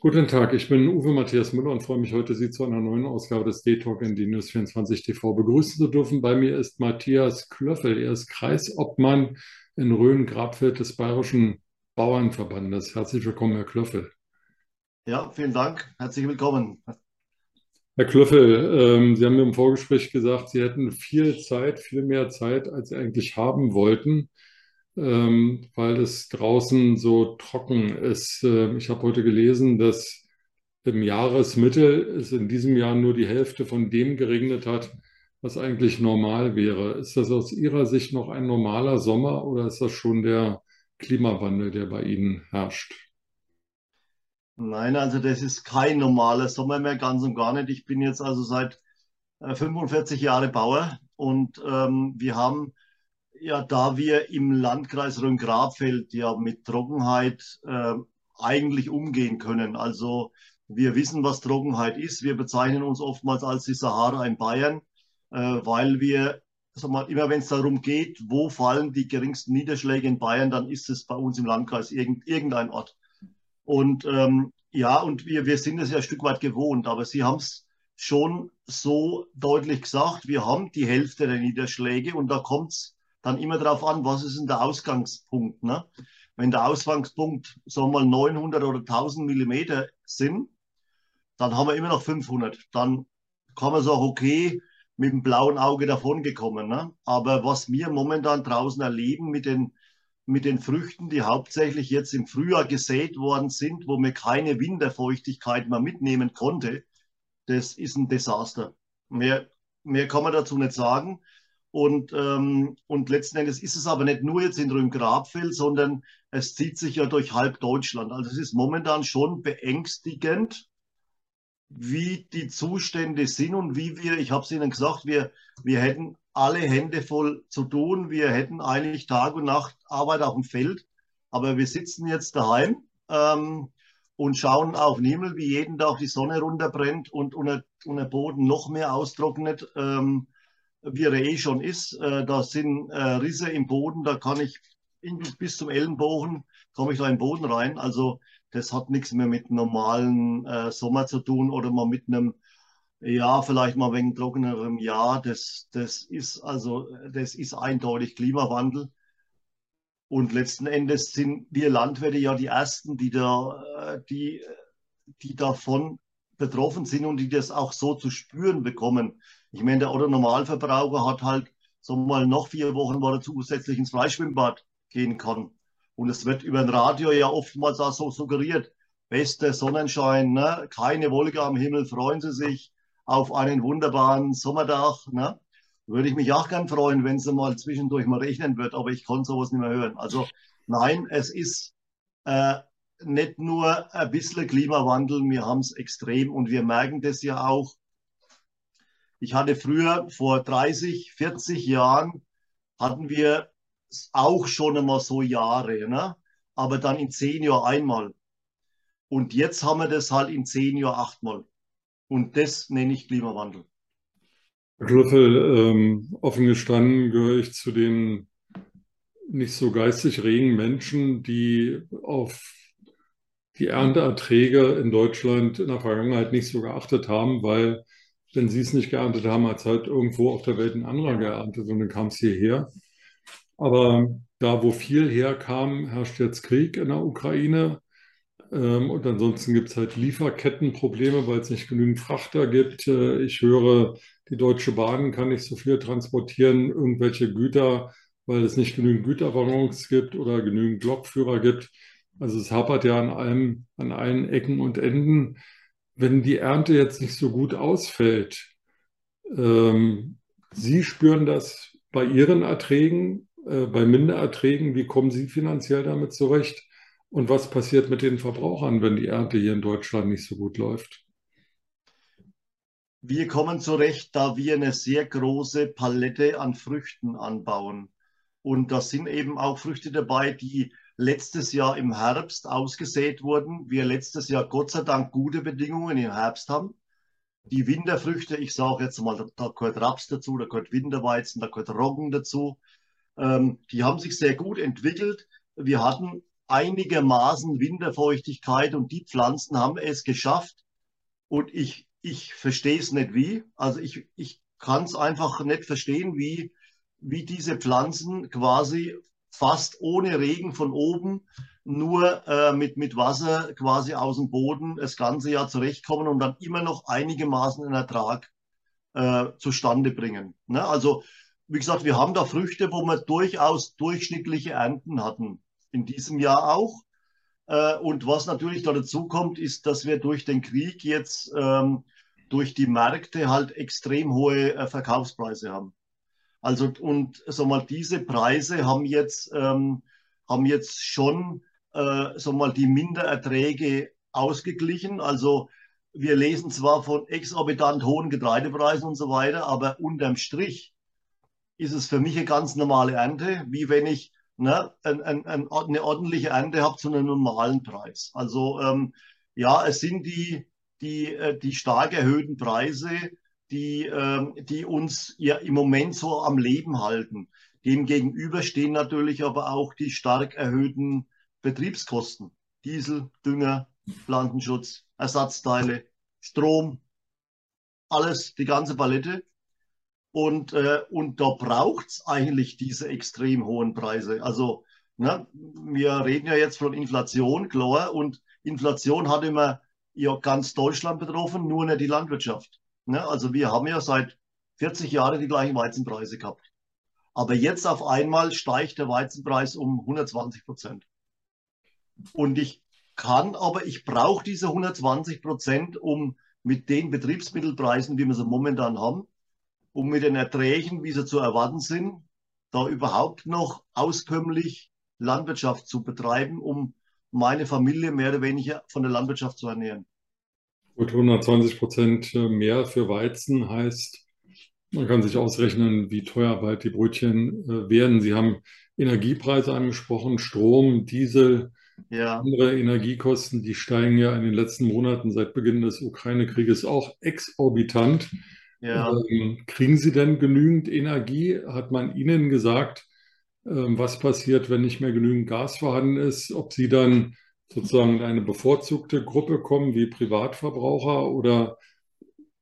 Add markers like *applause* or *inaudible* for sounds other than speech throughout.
Guten Tag, ich bin Uwe Matthias Müller und freue mich heute, Sie zu einer neuen Ausgabe des D-Talk in die News 24 TV begrüßen zu dürfen. Bei mir ist Matthias Klöffel. Er ist Kreisobmann in Rhön-Grabfeld des Bayerischen Bauernverbandes. Herzlich willkommen, Herr Klöffel. Ja, vielen Dank. Herzlich willkommen. Herr Klöffel, ähm, Sie haben mir im Vorgespräch gesagt, Sie hätten viel Zeit, viel mehr Zeit, als Sie eigentlich haben wollten ähm, weil es draußen so trocken ist. Äh, ich habe heute gelesen, dass im Jahresmittel es in diesem Jahr nur die Hälfte von dem geregnet hat, was eigentlich normal wäre. Ist das aus Ihrer Sicht noch ein normaler Sommer oder ist das schon der Klimawandel, der bei Ihnen herrscht? Nein, also das ist kein normaler Sommer mehr, ganz und gar nicht. Ich bin jetzt also seit 45 äh, Jahren Bauer und ähm, wir haben ja, da wir im Landkreis Rhön-Grabfeld ja mit Trockenheit äh, eigentlich umgehen können. Also wir wissen, was Trockenheit ist. Wir bezeichnen uns oftmals als die Sahara in Bayern, äh, weil wir, sag mal, immer wenn es darum geht, wo fallen die geringsten Niederschläge in Bayern, dann ist es bei uns im Landkreis irgend, irgendein Ort. Und ähm, ja, und wir, wir sind es ja ein Stück weit gewohnt, aber Sie haben es schon so deutlich gesagt, wir haben die Hälfte der Niederschläge und da kommt es dann immer darauf an, was ist denn der Ausgangspunkt. Ne? Wenn der Ausgangspunkt, sagen wir mal, 900 oder 1000 Millimeter sind, dann haben wir immer noch 500. Dann kann man sagen, okay, mit dem blauen Auge davongekommen. Ne? Aber was wir momentan draußen erleben mit den, mit den Früchten, die hauptsächlich jetzt im Frühjahr gesät worden sind, wo man keine Winterfeuchtigkeit mehr mitnehmen konnte, das ist ein Desaster. Mehr, mehr kann man dazu nicht sagen. Und, ähm, und letzten Endes ist es aber nicht nur jetzt in Rhön-Grabfeld, sondern es zieht sich ja durch halb Deutschland. Also es ist momentan schon beängstigend, wie die Zustände sind und wie wir, ich habe es Ihnen gesagt, wir, wir hätten alle Hände voll zu tun. Wir hätten eigentlich Tag und Nacht Arbeit auf dem Feld, aber wir sitzen jetzt daheim ähm, und schauen auf den Himmel, wie jeden Tag die Sonne runterbrennt und, und, der Boden noch mehr austrocknet. Ähm, wie er eh schon ist. Äh, da sind äh, Risse im Boden, da kann ich bis zum Ellenbogen, komme ich da im Boden rein. Also das hat nichts mehr mit normalen äh, Sommer zu tun oder mal mit einem, ja, vielleicht mal wegen trockenerem Jahr. Das, das ist also, das ist eindeutig Klimawandel. Und letzten Endes sind wir Landwirte ja die Ersten, die, da, die, die davon betroffen sind und die das auch so zu spüren bekommen. Ich meine, der Otto Normalverbraucher hat halt so mal noch vier Wochen, wo er zusätzlich ins Freischwimmbad gehen kann. Und es wird über ein Radio ja oftmals auch so suggeriert. Bester Sonnenschein, ne? keine Wolke am Himmel, freuen Sie sich auf einen wunderbaren Sommertag. Ne? Würde ich mich auch gern freuen, wenn es mal zwischendurch mal regnen wird, aber ich kann sowas nicht mehr hören. Also nein, es ist äh, nicht nur ein bisschen Klimawandel, wir haben es extrem und wir merken das ja auch ich hatte früher, vor 30, 40 Jahren, hatten wir auch schon einmal so Jahre, ne? aber dann in zehn Jahren einmal. Und jetzt haben wir das halt in zehn Jahren achtmal. Und das nenne ich Klimawandel. Herr Klöffel, ähm, offen gestanden gehöre ich zu den nicht so geistig regen Menschen, die auf die Ernteerträge in Deutschland in der Vergangenheit nicht so geachtet haben, weil wenn sie es nicht geerntet haben, es halt irgendwo auf der Welt ein anderer geerntet und dann kam es hierher. Aber da, wo viel herkam, herrscht jetzt Krieg in der Ukraine. Ähm, und ansonsten gibt es halt Lieferkettenprobleme, weil es nicht genügend Frachter gibt. Äh, ich höre, die Deutsche Bahn kann nicht so viel transportieren, irgendwelche Güter, weil es nicht genügend Güterwaggons gibt oder genügend Lokführer gibt. Also es hapert ja an allem, an allen Ecken und Enden wenn die Ernte jetzt nicht so gut ausfällt, ähm, Sie spüren das bei Ihren Erträgen, äh, bei Mindererträgen. Wie kommen Sie finanziell damit zurecht? Und was passiert mit den Verbrauchern, wenn die Ernte hier in Deutschland nicht so gut läuft? Wir kommen zurecht, da wir eine sehr große Palette an Früchten anbauen. Und da sind eben auch Früchte dabei, die letztes Jahr im Herbst ausgesät wurden. Wir letztes Jahr Gott sei Dank gute Bedingungen im Herbst haben. Die Winterfrüchte, ich sage jetzt mal, da gehört Raps dazu, da gehört Winterweizen, da gehört Roggen dazu. Ähm, die haben sich sehr gut entwickelt. Wir hatten einigermaßen Winterfeuchtigkeit und die Pflanzen haben es geschafft. Und ich, ich verstehe es nicht wie. Also ich, ich kann es einfach nicht verstehen, wie, wie diese Pflanzen quasi fast ohne Regen von oben nur äh, mit, mit Wasser quasi aus dem Boden das ganze Jahr zurechtkommen und dann immer noch einigermaßen einen Ertrag äh, zustande bringen. Ne? Also, wie gesagt, wir haben da Früchte, wo wir durchaus durchschnittliche Ernten hatten. In diesem Jahr auch. Äh, und was natürlich da dazu kommt, ist, dass wir durch den Krieg jetzt ähm, durch die Märkte halt extrem hohe äh, Verkaufspreise haben. Also und sag mal, diese Preise haben jetzt, ähm, haben jetzt schon äh, sag mal, die Mindererträge ausgeglichen. Also wir lesen zwar von exorbitant hohen Getreidepreisen und so weiter, aber unterm Strich ist es für mich eine ganz normale Ernte, wie wenn ich ne, ein, ein, ein, eine ordentliche Ernte habe zu einem normalen Preis. Also ähm, ja, es sind die, die, äh, die stark erhöhten Preise, die, ähm, die uns ja im Moment so am Leben halten. Dem gegenüber stehen natürlich aber auch die stark erhöhten Betriebskosten. Diesel, Dünger, Pflanzenschutz, Ersatzteile, Strom, alles, die ganze Palette. Und, äh, und da braucht es eigentlich diese extrem hohen Preise. Also ne, wir reden ja jetzt von Inflation, klar, und Inflation hat immer ja ganz Deutschland betroffen, nur nicht die Landwirtschaft. Ne? Also wir haben ja seit 40 Jahren die gleichen Weizenpreise gehabt. Aber jetzt auf einmal steigt der Weizenpreis um 120 Prozent. Und ich kann, aber ich brauche diese 120 Prozent, um mit den Betriebsmittelpreisen, wie wir sie momentan haben, um mit den Erträgen, wie sie zu erwarten sind, da überhaupt noch auskömmlich Landwirtschaft zu betreiben, um meine Familie mehr oder weniger von der Landwirtschaft zu ernähren. Gut, 120 Prozent mehr für Weizen heißt, man kann sich ausrechnen, wie teuer bald die Brötchen äh, werden. Sie haben Energiepreise angesprochen, Strom, Diesel, ja. andere Energiekosten, die steigen ja in den letzten Monaten seit Beginn des Ukraine-Krieges auch exorbitant. Ja. Ähm, kriegen Sie denn genügend Energie? Hat man Ihnen gesagt, ähm, was passiert, wenn nicht mehr genügend Gas vorhanden ist? Ob Sie dann sozusagen in eine bevorzugte Gruppe kommen wie Privatverbraucher oder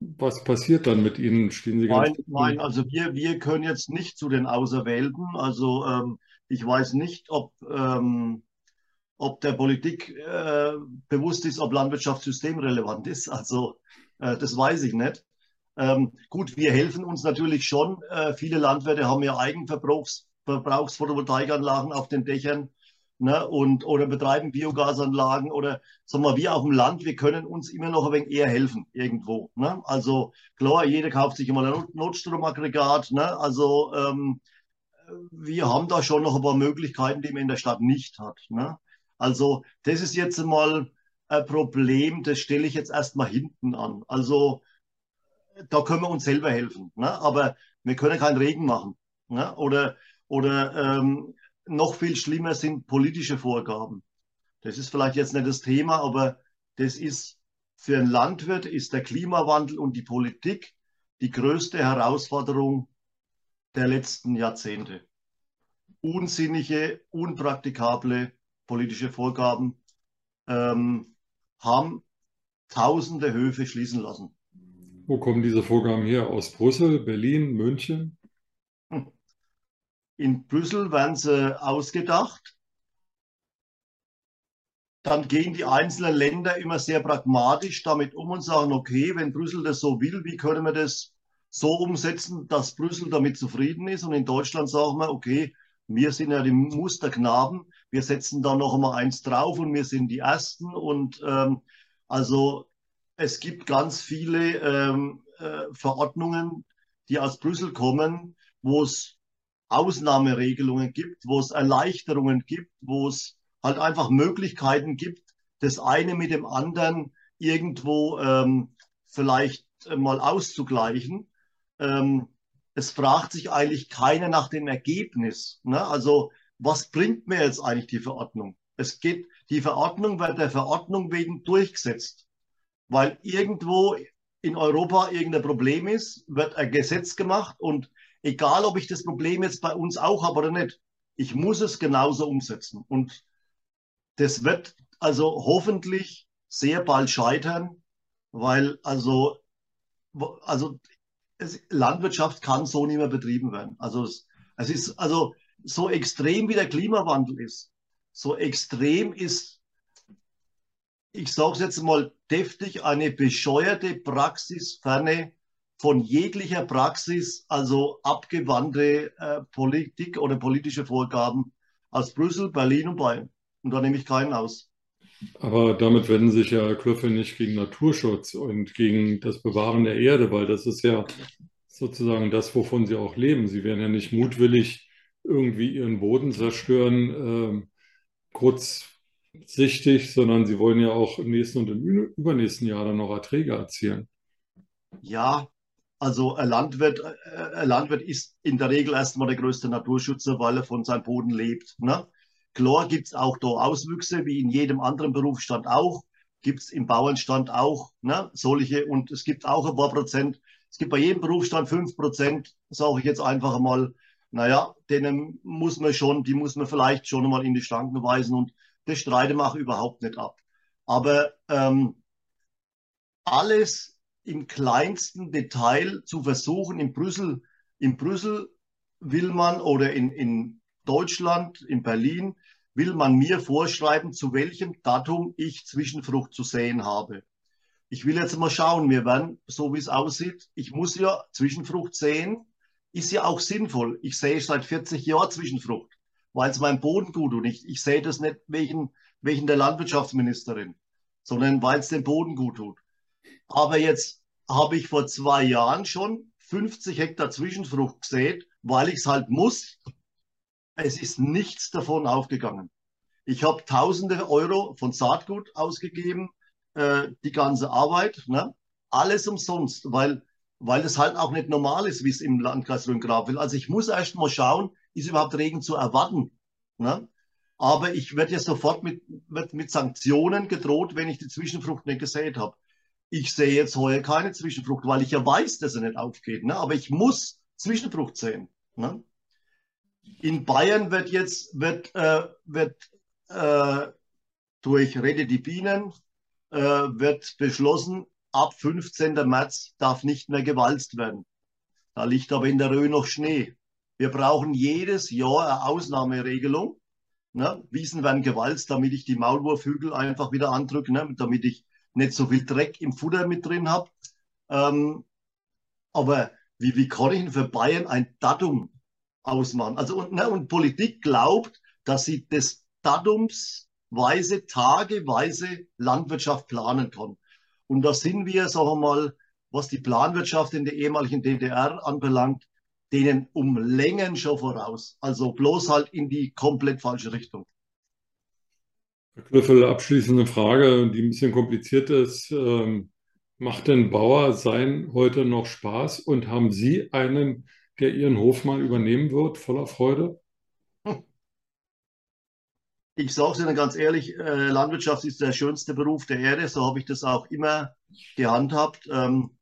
was passiert dann mit Ihnen? Stehen Sie ganz nein, nein, also wir, wir können jetzt nicht zu den Auserwählten. Also ähm, ich weiß nicht, ob, ähm, ob der Politik äh, bewusst ist, ob Landwirtschaft systemrelevant ist. Also äh, das weiß ich nicht. Ähm, gut, wir helfen uns natürlich schon. Äh, viele Landwirte haben ja Eigenverbrauchsphotovoltaikanlagen auf den Dächern ne, und, oder betreiben Biogasanlagen oder sagen wir, wir auf dem Land, wir können uns immer noch ein wenig eher helfen irgendwo. Ne? Also klar, jeder kauft sich immer ein Notstromaggregat. Ne? Also ähm, wir haben da schon noch ein paar Möglichkeiten, die man in der Stadt nicht hat. Ne? Also das ist jetzt mal ein Problem, das stelle ich jetzt erstmal hinten an. Also da können wir uns selber helfen. Ne? Aber wir können keinen Regen machen. Ne? Oder, oder ähm, noch viel schlimmer sind politische Vorgaben. Das ist vielleicht jetzt nicht das Thema, aber das ist für einen Landwirt ist der Klimawandel und die Politik die größte Herausforderung der letzten Jahrzehnte. Unsinnige, unpraktikable politische Vorgaben ähm, haben tausende Höfe schließen lassen. Wo kommen diese Vorgaben her? Aus Brüssel, Berlin, München? *laughs* In Brüssel werden sie ausgedacht. Dann gehen die einzelnen Länder immer sehr pragmatisch damit um und sagen, okay, wenn Brüssel das so will, wie können wir das so umsetzen, dass Brüssel damit zufrieden ist? Und in Deutschland sagen wir, okay, wir sind ja die Musterknaben, wir setzen da noch mal eins drauf und wir sind die Ersten. Und ähm, also es gibt ganz viele ähm, äh, Verordnungen, die aus Brüssel kommen, wo es Ausnahmeregelungen gibt, wo es Erleichterungen gibt, wo es halt einfach Möglichkeiten gibt, das eine mit dem anderen irgendwo ähm, vielleicht mal auszugleichen. Ähm, es fragt sich eigentlich keiner nach dem Ergebnis. Ne? Also was bringt mir jetzt eigentlich die Verordnung? Es geht, die Verordnung wird der Verordnung wegen durchgesetzt, weil irgendwo in Europa irgendein Problem ist, wird ein Gesetz gemacht und egal ob ich das Problem jetzt bei uns auch habe oder nicht, ich muss es genauso umsetzen. Und das wird also hoffentlich sehr bald scheitern, weil also, also es, Landwirtschaft kann so nicht mehr betrieben werden. Also es, es ist also so extrem wie der Klimawandel ist, so extrem ist, ich sage es jetzt mal deftig, eine bescheuerte Praxis ferne von jeglicher Praxis, also abgewandte äh, Politik oder politische Vorgaben aus Brüssel, Berlin und Bayern. Und da nehme ich keinen aus. Aber damit wenden sich ja Klöffel nicht gegen Naturschutz und gegen das Bewahren der Erde, weil das ist ja sozusagen das, wovon sie auch leben. Sie werden ja nicht mutwillig irgendwie ihren Boden zerstören, äh, kurzsichtig, sondern sie wollen ja auch im nächsten und im übernächsten Jahr dann noch Erträge erzielen. Ja, also ein Landwirt, äh, ein Landwirt ist in der Regel erstmal der größte Naturschützer, weil er von seinem Boden lebt. Ne? Klar gibt es auch da Auswüchse, wie in jedem anderen Berufsstand auch, gibt es im Bauernstand auch ne, solche und es gibt auch ein paar Prozent. Es gibt bei jedem Berufsstand fünf Prozent, sage ich jetzt einfach mal, naja, denen muss man schon, die muss man vielleicht schon mal in die Schranken weisen und das streite ich überhaupt nicht ab. Aber ähm, alles im kleinsten Detail zu versuchen, in Brüssel, in Brüssel will man oder in, in Deutschland, in Berlin, will man mir vorschreiben, zu welchem Datum ich Zwischenfrucht zu sehen habe. Ich will jetzt mal schauen, wir werden, so wie es aussieht, ich muss ja Zwischenfrucht sehen, ist ja auch sinnvoll. Ich sehe seit 40 Jahren Zwischenfrucht, weil es meinem Boden gut tut. Ich, ich sehe das nicht wegen, wegen der Landwirtschaftsministerin, sondern weil es dem Boden gut tut. Aber jetzt habe ich vor zwei Jahren schon 50 Hektar Zwischenfrucht gesät, weil ich es halt muss, es ist nichts davon aufgegangen. Ich habe tausende Euro von Saatgut ausgegeben, äh, die ganze Arbeit, ne? alles umsonst, weil, weil es halt auch nicht normal ist, wie es im Landkreis Rhön-Grab will. Also ich muss erst mal schauen, ist überhaupt Regen zu erwarten. Ne? Aber ich werde ja sofort mit, mit, mit Sanktionen gedroht, wenn ich die Zwischenfrucht nicht gesät habe. Ich sehe jetzt heuer keine Zwischenfrucht, weil ich ja weiß, dass er nicht aufgeht. Ne? Aber ich muss Zwischenfrucht sehen. Ne? In Bayern wird jetzt wird, äh, wird äh, durch Rede die Bienen äh, wird beschlossen, ab 15. März darf nicht mehr gewalzt werden. Da liegt aber in der Rhön noch Schnee. Wir brauchen jedes Jahr eine Ausnahmeregelung. Ne? Wiesen werden gewalzt, damit ich die Maulwurfhügel einfach wieder andrücke, ne? damit ich nicht so viel Dreck im Futter mit drin habe. Ähm, aber wie, wie kann ich denn für Bayern ein Datum ausmachen. Also und, ne, und Politik glaubt, dass sie das datumsweise, tageweise Landwirtschaft planen kann. Und da sind wir, sagen wir mal, was die Planwirtschaft in der ehemaligen DDR anbelangt, denen um Längen schon voraus. Also bloß halt in die komplett falsche Richtung. Knüffel, abschließende Frage, die ein bisschen kompliziert ist. Ähm, macht denn Bauer sein heute noch Spaß und haben Sie einen der Ihren Hof mal übernehmen wird, voller Freude? Ich sage es Ihnen ganz ehrlich, äh, Landwirtschaft ist der schönste Beruf der Erde, so habe ich das auch immer gehandhabt. Ähm,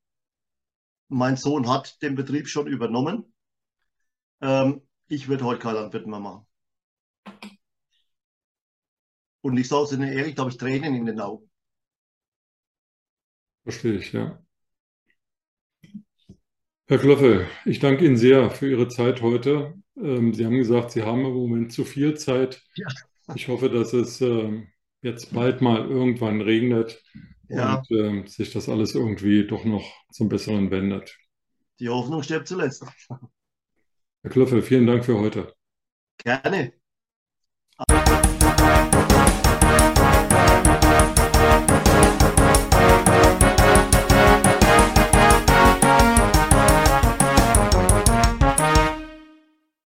mein Sohn hat den Betrieb schon übernommen. Ähm, ich würde heute kein Landwirt mehr machen. Und ich sage es Ihnen ehrlich, da habe ich Tränen in den Augen. Verstehe ich, ja. Herr Klöffel, ich danke Ihnen sehr für Ihre Zeit heute. Ähm, Sie haben gesagt, Sie haben im Moment zu viel Zeit. Ja. Ich hoffe, dass es ähm, jetzt bald mal irgendwann regnet ja. und ähm, sich das alles irgendwie doch noch zum Besseren wendet. Die Hoffnung stirbt zuletzt. Herr Klöffel, vielen Dank für heute. Gerne.